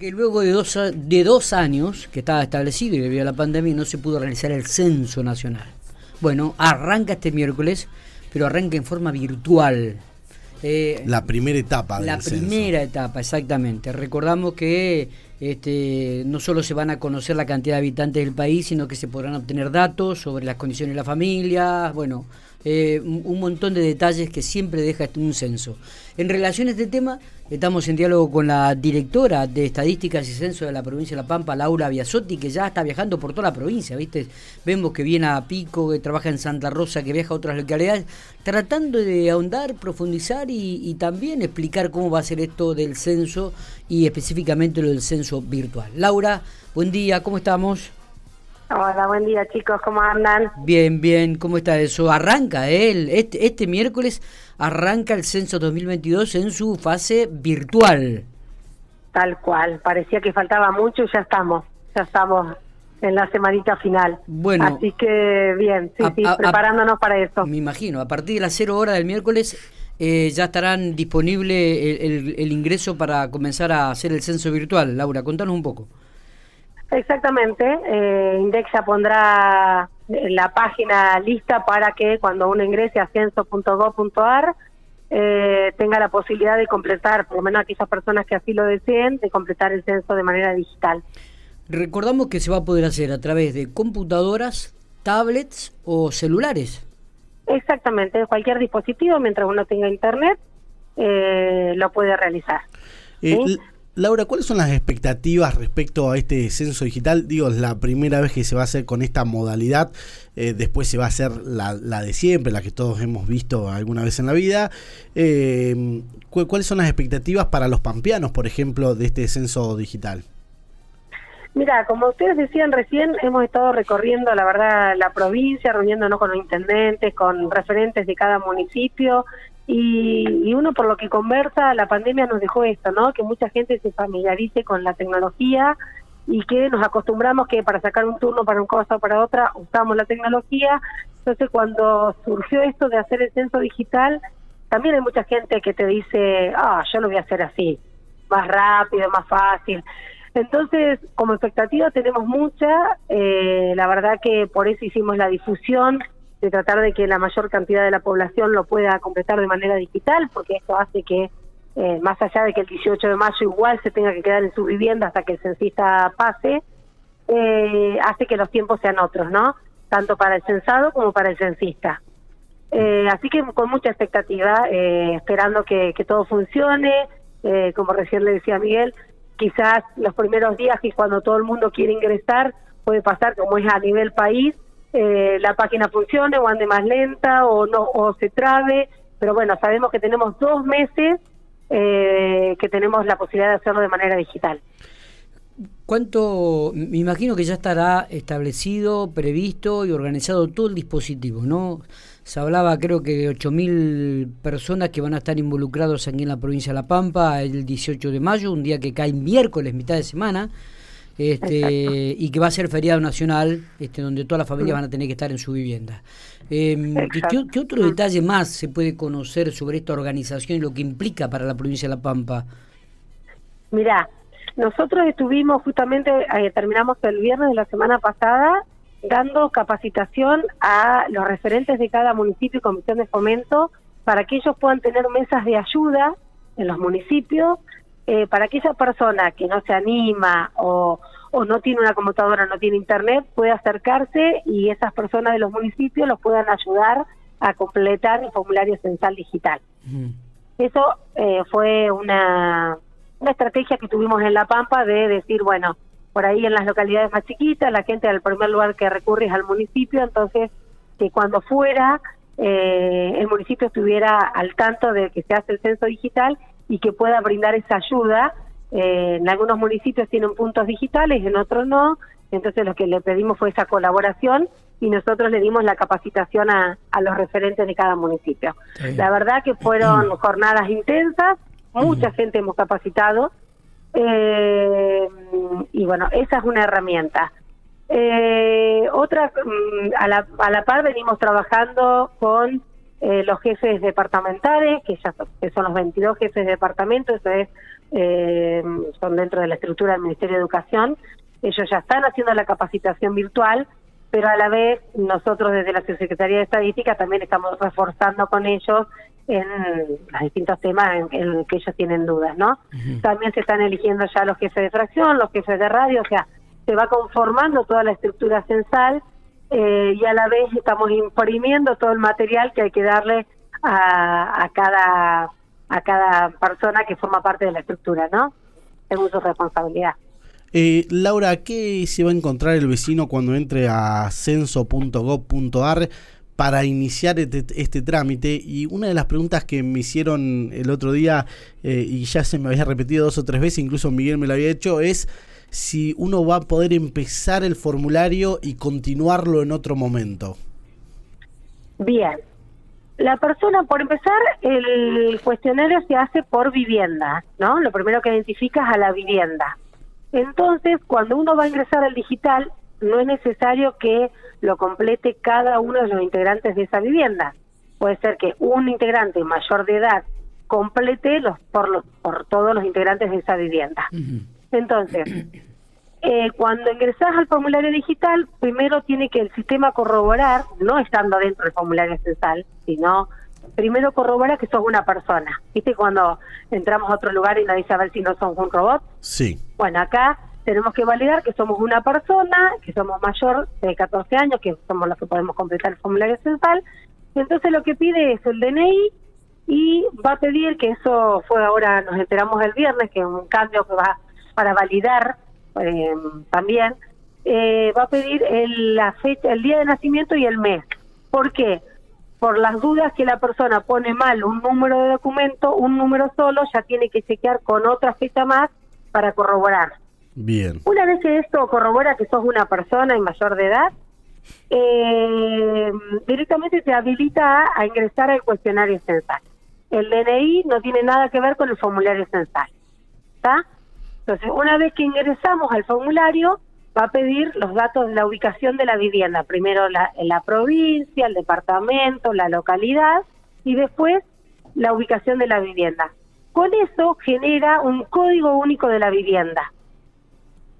Porque luego de dos, de dos años que estaba establecido y debido a la pandemia no se pudo realizar el censo nacional. Bueno, arranca este miércoles, pero arranca en forma virtual. Eh, la primera etapa. La primera etapa, exactamente. Recordamos que este, no solo se van a conocer la cantidad de habitantes del país, sino que se podrán obtener datos sobre las condiciones de la familia, bueno, eh, un montón de detalles que siempre deja un censo. En relación a este tema, estamos en diálogo con la directora de Estadísticas y Censo de la provincia de La Pampa, Laura Biasotti, que ya está viajando por toda la provincia, ¿viste? Vemos que viene a Pico, que trabaja en Santa Rosa, que viaja a otras localidades, tratando de ahondar, profundizar y, y también explicar cómo va a ser esto del censo y específicamente lo del censo virtual. Laura, buen día, ¿cómo estamos? Hola, buen día chicos, ¿cómo andan? Bien, bien, ¿cómo está eso? Arranca ¿eh? este, este miércoles arranca el censo 2022 en su fase virtual. Tal cual, parecía que faltaba mucho y ya estamos, ya estamos en la semanita final. Bueno, así que bien, sí, sí, preparándonos para eso. Me imagino, a partir de las cero horas del miércoles eh, ya estarán disponible el, el ingreso para comenzar a hacer el censo virtual. Laura, contanos un poco. Exactamente, eh, Indexa pondrá la página lista para que cuando uno ingrese a censo.gov.ar eh, tenga la posibilidad de completar, por lo menos aquellas personas que así lo deseen, de completar el censo de manera digital. Recordamos que se va a poder hacer a través de computadoras, tablets o celulares. Exactamente, cualquier dispositivo, mientras uno tenga internet, eh, lo puede realizar. Eh, Laura, ¿cuáles son las expectativas respecto a este censo digital? Digo, es la primera vez que se va a hacer con esta modalidad, eh, después se va a hacer la, de siempre, la que todos hemos visto alguna vez en la vida. Eh, ¿Cuáles son las expectativas para los pampeanos, por ejemplo, de este censo digital? Mira, como ustedes decían recién, hemos estado recorriendo, la verdad, la provincia, reuniéndonos con los intendentes, con referentes de cada municipio, y, uno por lo que conversa, la pandemia nos dejó esto, ¿no? Que mucha gente se familiarice con la tecnología y que nos acostumbramos que para sacar un turno para un cosa o para otra usamos la tecnología. Entonces cuando surgió esto de hacer el censo digital, también hay mucha gente que te dice, ah, yo lo voy a hacer así, más rápido, más fácil. Entonces, como expectativa tenemos mucha, eh, la verdad que por eso hicimos la difusión de tratar de que la mayor cantidad de la población lo pueda completar de manera digital, porque esto hace que, eh, más allá de que el 18 de mayo igual se tenga que quedar en su vivienda hasta que el censista pase, eh, hace que los tiempos sean otros, ¿no? Tanto para el censado como para el censista. Eh, así que con mucha expectativa, esperando que, que, todo funcione, como recién le decía Miguel, quizás los primeros días que cuando todo el mundo quiere ingresar puede pasar como es a nivel país, eh, la página funcione o ande más lenta o no o se trabe, pero bueno, sabemos que tenemos dos meses eh, que tenemos la posibilidad de hacerlo de manera digital. ¿Cuánto? Me imagino que ya estará establecido, previsto y organizado todo el dispositivo, ¿no? Se hablaba creo que de 8.000 personas que van a estar involucrados aquí en la provincia de La Pampa el 18 de mayo, un día que cae miércoles, mitad de semana este, y que va a ser feriado nacional, este, donde todas las familias van a tener que estar en su vivienda. Em, ¿qué, otro detalle más se puede conocer sobre esta organización y lo que implica para la provincia de La Pampa? Mirá, nosotros estuvimos justamente, eh, terminamos el viernes de la semana pasada, dando capacitación a los referentes de cada municipio y comisión de fomento para que ellos puedan tener mesas de ayuda en los municipios eh, para que esa persona que no se anima o, o no tiene una computadora, no tiene internet, pueda acercarse y esas personas de los municipios los puedan ayudar a completar el formulario censal digital. Eso eh, fue una, una estrategia que tuvimos en La Pampa de decir, bueno, por ahí en las localidades más chiquitas, la gente al primer lugar que recurre es al municipio, entonces que cuando fuera eh, el municipio estuviera al tanto de que se hace el censo digital y que pueda brindar esa ayuda. Eh, en algunos municipios tienen puntos digitales, en otros no, entonces lo que le pedimos fue esa colaboración y nosotros le dimos la capacitación a, a los referentes de cada municipio. La verdad que fueron jornadas intensas, mucha gente hemos capacitado eh, y bueno, esa es una herramienta. Eh, otra, mm, a la, a la par venimos trabajando con eh, los jefes departamentales, que ya son, que son los 22 jefes de departamento, eso es eh, son dentro de la estructura del Ministerio de Educación. Ellos ya están haciendo la capacitación virtual, pero a la vez nosotros desde la Secretaría de Estadística también estamos reforzando con ellos en los distintos temas en, que ellos tienen dudas, ¿no? También se están eligiendo ya los jefes de fracción, los jefes de radio, o sea, se va conformando toda la estructura censal eh, y a la vez estamos imprimiendo todo el material que hay que darle a, a cada a cada persona que forma parte de la estructura, ¿no? Es su responsabilidad. Eh, Laura, ¿qué se va a encontrar el vecino cuando entre a censo.gov.ar para iniciar este, este, trámite? Y una de las preguntas que me hicieron el otro día, eh, y ya se me había repetido dos o tres veces, incluso Miguel me lo había hecho, es si uno va a poder empezar el formulario y continuarlo en otro momento. Bien, la persona, por empezar, el cuestionario se hace por vivienda, ¿no? Lo primero que identifica es a la vivienda. Entonces, cuando uno va a ingresar al digital, no es necesario que lo complete cada uno de los integrantes de esa vivienda. Puede ser que un integrante mayor de edad complete los por, los, por todos los integrantes de esa vivienda. Entonces, eh, cuando ingresas al formulario digital, primero tiene que el sistema corroborar, no estando dentro del formulario censal, sino primero corrobora que sos una persona. ¿Viste cuando entramos a otro lugar y nos dice a ver si no somos un robot? Sí. Bueno, acá tenemos que validar que somos una persona, que somos mayor de 14 años, que somos los que podemos completar el formulario censal. Entonces lo que pide es el DNI y va a pedir que eso fue ahora, nos enteramos el viernes, que es un cambio que va para validar eh, también, eh, va a pedir el, la fecha, el día de nacimiento y el mes. ¿Por qué? Por las dudas que la persona pone mal un número de documento, un número solo, ya tiene que chequear con otra fecha más para corroborar. Bien. Una vez que esto corrobora que sos una persona y mayor de edad, eh, directamente te habilita a, a ingresar al cuestionario censal. El DNI no tiene nada que ver con el formulario censal. ¿Está? Entonces, una vez que ingresamos al formulario, va a pedir los datos de la ubicación de la vivienda. Primero la, la provincia, el departamento, la localidad y después la ubicación de la vivienda. Con eso genera un código único de la vivienda.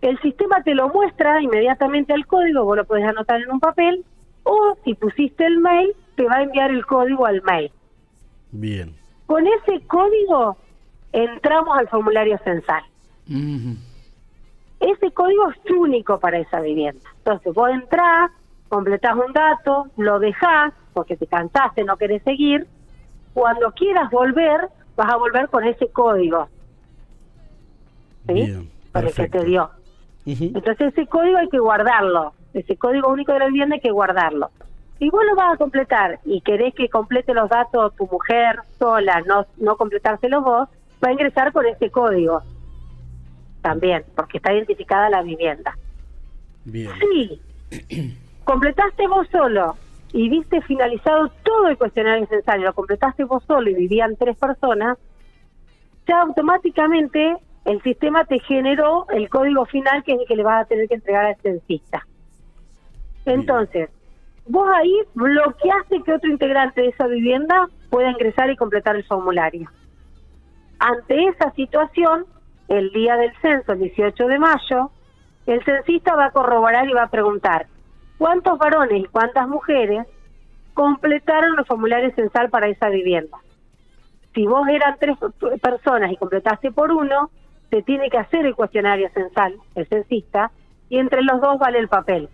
El sistema te lo muestra inmediatamente al código, vos lo puedes anotar en un papel, o si pusiste el mail, te va a enviar el código al mail. Bien. Con ese código entramos al formulario censal. Ese código es único para esa vivienda. Entonces vos entrás, completás un dato, lo dejás porque te cansaste, no querés seguir. Cuando quieras volver, vas a volver con ese código. ¿Sí? Para el que te dio. Entonces ese código hay que guardarlo. Ese código único de la vivienda hay que guardarlo. Si vos lo vas a completar y querés que complete los datos tu mujer sola, no, no completárselos vos, va a ingresar con ese código también, porque está identificada la vivienda. Bien. Sí, completaste vos solo y viste finalizado todo el cuestionario necesario, lo completaste vos solo y vivían tres personas, ya automáticamente el sistema te generó el código final que es el que le vas a tener que entregar al censista. Entonces, vos ahí bloqueaste que otro integrante de esa vivienda pueda ingresar y completar el formulario. Ante esa situación, el día del censo, el 18 de mayo, el censista va a corroborar y va a preguntar cuántos varones y cuántas mujeres completaron el formulario censal para esa vivienda. Si vos eran tres personas y completaste por uno, se tiene que hacer el cuestionario censal, el censista, y entre los dos vale el papel.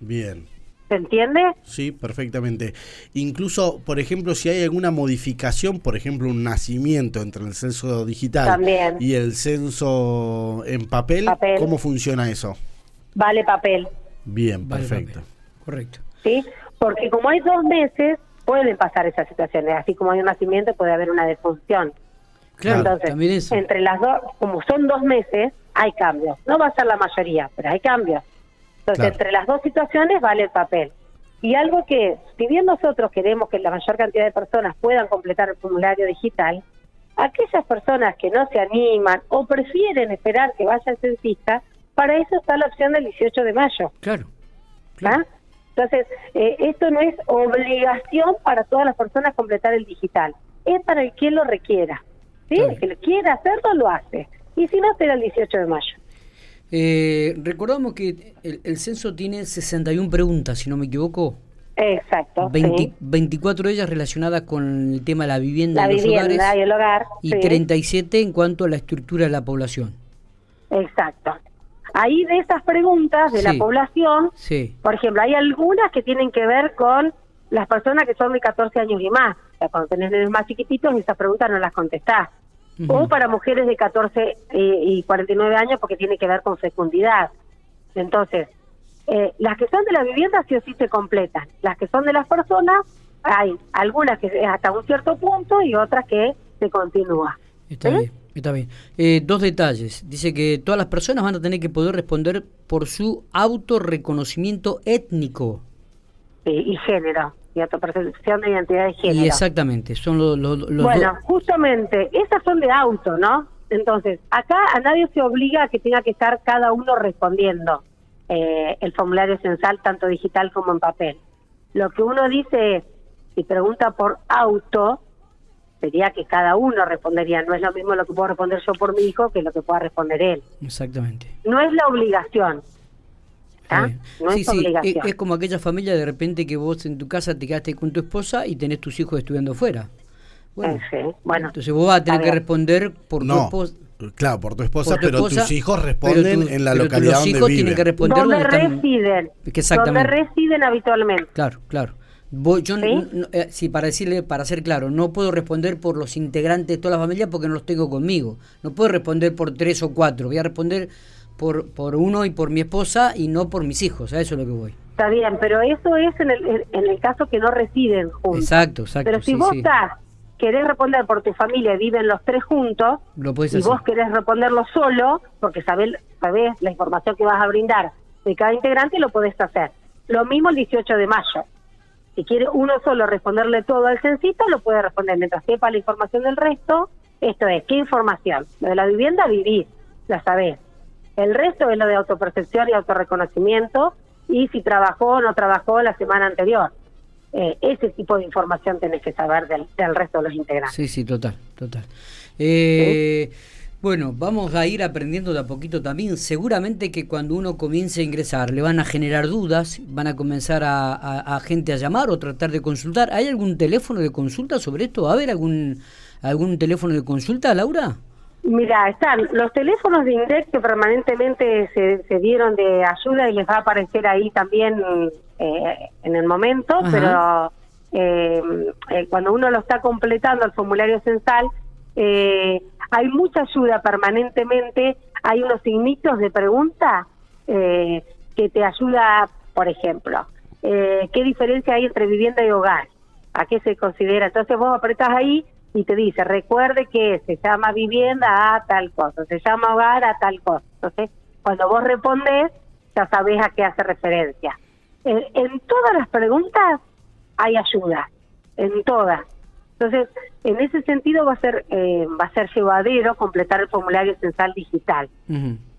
Bien. ¿Se entiende? Sí, perfectamente. Incluso, por ejemplo, si hay alguna modificación, por ejemplo, un nacimiento entre el censo digital y el censo en papel, ¿cómo funciona eso? Vale papel. Bien, perfecto. Correcto. Sí, porque como hay dos meses, pueden pasar esas situaciones. Así como hay un nacimiento, puede haber una defunción. Claro, Entonces, entre las dos, como son dos meses, hay cambios. No va a ser la mayoría, pero hay cambios. Entonces, entre las dos situaciones vale el papel. Y algo que, si bien nosotros queremos que la mayor cantidad de personas puedan completar el formulario digital, aquellas personas que no se animan o prefieren esperar que vaya el censista, para eso está la opción del 18 de mayo. Claro. ¿Ah? Entonces, eh, esto no es obligación para todas las personas completar el digital, es para el quien lo requiera. ¿sí? El que quiera hacerlo, lo hace. Y si no, será el 18 de mayo. Eh, recordamos que el, censo tiene 61 preguntas, si no me equivoco. Exacto. 24 de ellas relacionadas con el tema de la vivienda, la vivienda y el hogar. Y 37 en cuanto a la estructura de la población. Exacto. Ahí de estas preguntas de la población, por ejemplo, hay algunas que tienen que ver con las personas que son de 14 años y más. O sea, cuando tenés niños más chiquititos, esas preguntas no las contestás. O para mujeres de 14 eh, y 49 años, porque tiene que ver con fecundidad. Entonces, eh, las que son de la vivienda sí o sí se completan. Las que son de las personas, hay algunas que hasta un cierto punto y otras que se continúa. Está bien. Está bien. Eh, dos detalles. Dice que todas las personas van a tener que poder responder por su autorreconocimiento étnico. y género, y autopercepción de identidad de género. Y exactamente, son los... bueno, justamente, esas son de auto, ¿no? Entonces, acá a nadie se obliga a que tenga que estar cada uno respondiendo eh, el formulario censal, tanto digital como en papel. Lo que uno dice es, si pregunta por auto, sería que cada uno respondería. No es lo mismo lo que puedo responder yo por mi hijo que lo que pueda responder él. Exactamente. No es la obligación. No es obligación. Es, como aquella familia de repente que vos en tu casa te quedaste con tu esposa y tenés tus hijos estudiando fuera. Bueno, eh, bueno entonces vos vas a tener que responder por tu esposa. Claro, por tu esposa, pero tus hijos responden en la localidad los hijos donde tienen que responder donde, residen. Exactamente. Donde residen habitualmente. Claro, claro yo, eh, ¿Sí? para decirle, para ser claro, no puedo responder por los integrantes de toda la familia porque no los tengo conmigo. No puedo responder por tres o cuatro. Voy a responder por, por uno y por mi esposa y no por mis hijos. A eso es lo que voy. Está bien, pero eso es en el, en el caso que no residen juntos. Exacto, exacto. Pero si vos estás, querés responder por tu familia y viven los tres juntos, lo y vos querés responderlo solo, porque sabés, sabés la información que vas a brindar de cada integrante, lo podés hacer. Lo mismo el 18 de mayo. Si quiere uno solo responderle todo al censito, lo puede responder mientras sepa la información del resto. Esto es, ¿qué información? Lo de la vivienda, vivir, la sabés. El resto es lo de autopercepción y autorreconocimiento y si trabajó o no trabajó la semana anterior. Eh, ese tipo de información tenés que saber del, resto de los integrantes. Sí, sí, total, total. Eh, bueno, vamos a ir aprendiendo de a poquito también. Seguramente que cuando uno comience a ingresar le van a generar dudas, van a comenzar a, gente a llamar o tratar de consultar. ¿Hay algún teléfono de consulta sobre esto? ¿Va a haber algún, algún teléfono de consulta, Laura? Mira, están los teléfonos de INDEC que permanentemente se, dieron de ayuda y les va a aparecer ahí también eh, en el momento, pero eh, eh, cuando uno lo está completando el formulario censal, eh, hay mucha ayuda permanentemente, hay unos signitos de pregunta eh, que te ayuda, por ejemplo, eh, ¿qué diferencia hay entre vivienda y hogar? ¿A qué se considera? Entonces vos apretás ahí y te dice, recuerde que se llama vivienda a tal cosa, se llama hogar a tal cosa. Entonces, cuando vos respondes, ya sabés a qué hace referencia. en todas las preguntas hay ayuda, en todas. Entonces, en ese sentido va a ser eh, va a ser llevadero completar el formulario censal digital.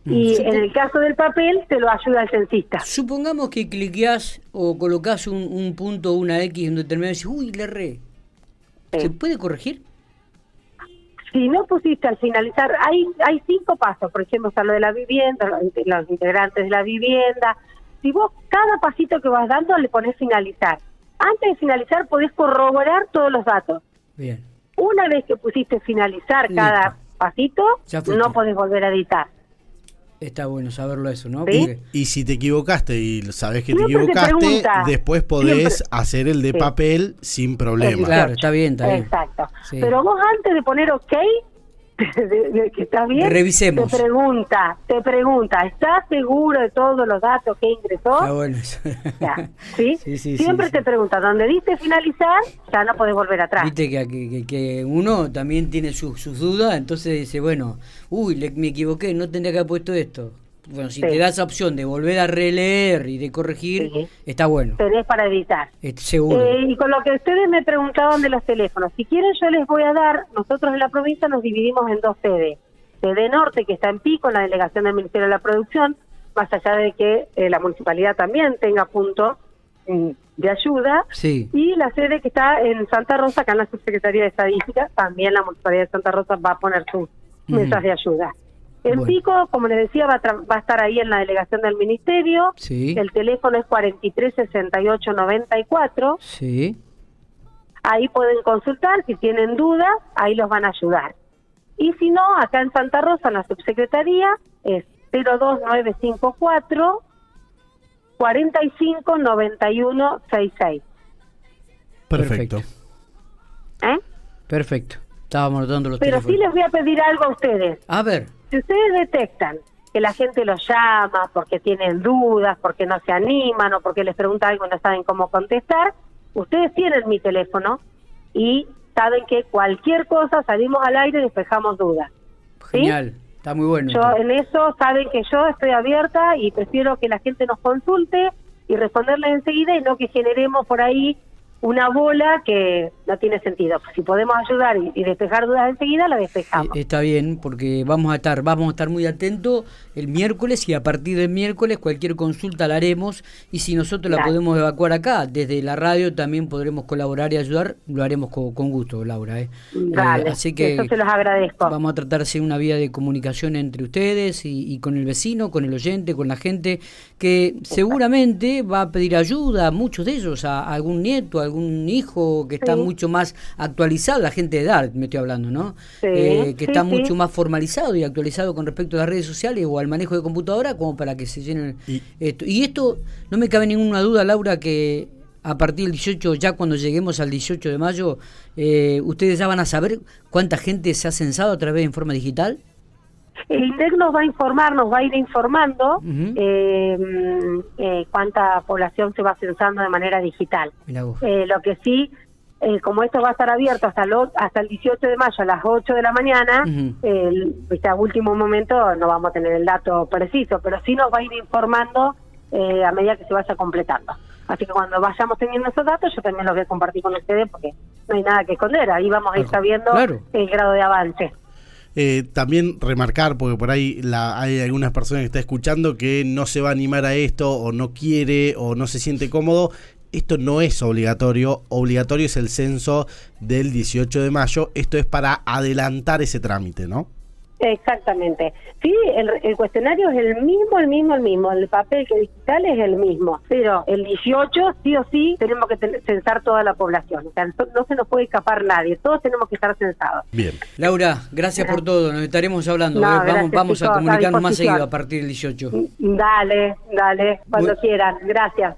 Y en el caso del papel te lo ayuda el censista. Supongamos que cliqueás o colocas un, punto o una X en determinado y dices, uy, le erré. ¿Se puede corregir? Si no pusiste al finalizar, hay hay cinco pasos, por ejemplo, está lo de la vivienda, los integrantes de la vivienda. Si vos cada pasito que vas dando le pones finalizar. Antes de finalizar podés corroborar todos los datos. Bien. Una vez que pusiste finalizar cada pasito, no podés volver a editar. Está bueno saberlo eso, ¿no? Y, si te equivocaste y sabes que te equivocaste, después podés hacer el de papel sin problema. Claro, está bien, está bien. Exacto. Pero vos antes de poner OK, de, que está bien, Revisemos. te pregunta, te pregunta, ¿estás seguro de todos los datos que ingresó? Ah, bueno. ¿sí? Sí, Siempre te pregunta, donde dice finalizar, ya no podés volver atrás. Viste que, que, uno también tiene sus, sus dudas, entonces dice, bueno, uy, me equivoqué, no tendría que haber puesto esto. Bueno, si te da esa opción de volver a releer y de corregir, está bueno. Tenés para editar. seguro. Eh, y con lo que ustedes me preguntaban de los teléfonos, si quieren yo les voy a dar, nosotros en la provincia nos dividimos en dos sedes. Sede Norte, que está en Pico, en la delegación del Ministerio de la Producción, más allá de que eh, la municipalidad también tenga punto mm, de ayuda. Sí. Y la sede que está en Santa Rosa, acá en la Subsecretaría de Estadística, también la Municipalidad de Santa Rosa va a poner su mensaje de ayuda. El Bueno. pico, como les decía, va a, tra- va a estar ahí en la delegación del Ministerio. Sí. El teléfono es 43 68 94. Sí. Ahí pueden consultar, si tienen dudas, ahí los van a ayudar. Y si no, acá en Santa Rosa, en la subsecretaría, es 02954 45 91 66. Perfecto. ¿Eh? Perfecto. Estábamos anotando los Pero sí teléfonos. les voy a pedir algo a ustedes. A ver. Si ustedes detectan que la gente los llama porque tienen dudas, porque no se animan o porque les pregunta algo y no saben cómo contestar, ustedes tienen mi teléfono y saben que cualquier cosa salimos al aire y despejamos dudas. ¿sí? Genial. Está muy bueno. Yo en eso saben que yo estoy abierta y prefiero que la gente nos consulte y responderles enseguida y no que generemos por ahí una bola que no tiene sentido. Si podemos ayudar y, y despejar dudas enseguida, la despejamos. Eh, Está bien, porque vamos a estar, vamos a estar muy atentos el miércoles y a partir del miércoles cualquier consulta la haremos y si nosotros la podemos evacuar acá, desde la radio también podremos colaborar y ayudar, lo haremos con, con gusto, Laura. ¿eh? Dale, Eh, así que eso se los agradezco. vamos a tratar de ser una vía de comunicación entre ustedes y, y con el vecino, con el oyente, con la gente que seguramente va a pedir ayuda, muchos de ellos, a, a algún nieto, a algún hijo que está Sí. Mucho más actualizado, la gente de edad, me estoy hablando, ¿no? Sí, Eh, que sí, está sí. mucho más formalizado y actualizado con respecto a las redes sociales o al manejo de computadora como para que se llenen Y- esto. Y esto, no me cabe ninguna duda, Laura, que a partir del 18, ya cuando lleguemos al 18 de mayo, eh, ustedes ya van a saber cuánta gente se ha censado a través de en forma digital. El INDEC nos va a informar, nos va a ir informando eh, eh, cuánta población se va censando de manera digital. Eh, lo que sí, eh, como esto va a estar abierto hasta, lo- hasta el 18 de mayo a las 8 de la mañana, Ujú. el, viste, a último momento no vamos a tener el dato preciso, pero sí nos va a ir informando eh, a medida que se vaya completando. Así que cuando vayamos teniendo esos datos, yo también los voy a compartir con ustedes porque no hay nada que esconder. Ahí vamos a ir sabiendo Claro. el grado de avance. Eh, también remarcar, porque por ahí la, hay algunas personas que está escuchando que no se va a animar a esto, o no quiere, o no se siente cómodo. Esto no es obligatorio, obligatorio es el censo del 18 de mayo. Esto es para adelantar ese trámite, ¿no? Exactamente. Sí, el, el cuestionario es el mismo, el mismo, el mismo. El papel que digital es el mismo. Pero el 18, sí o sí, tenemos que ten- censar toda la población. O sea, no, no se nos puede escapar nadie. Todos tenemos que estar censados. Bien. Laura, gracias por todo, nos estaremos hablando. No, ¿eh? vamos gracias, vamos a chicos, a comunicarnos más seguido a partir del 18. Dale, dale, cuando Bueno. quieran. Gracias.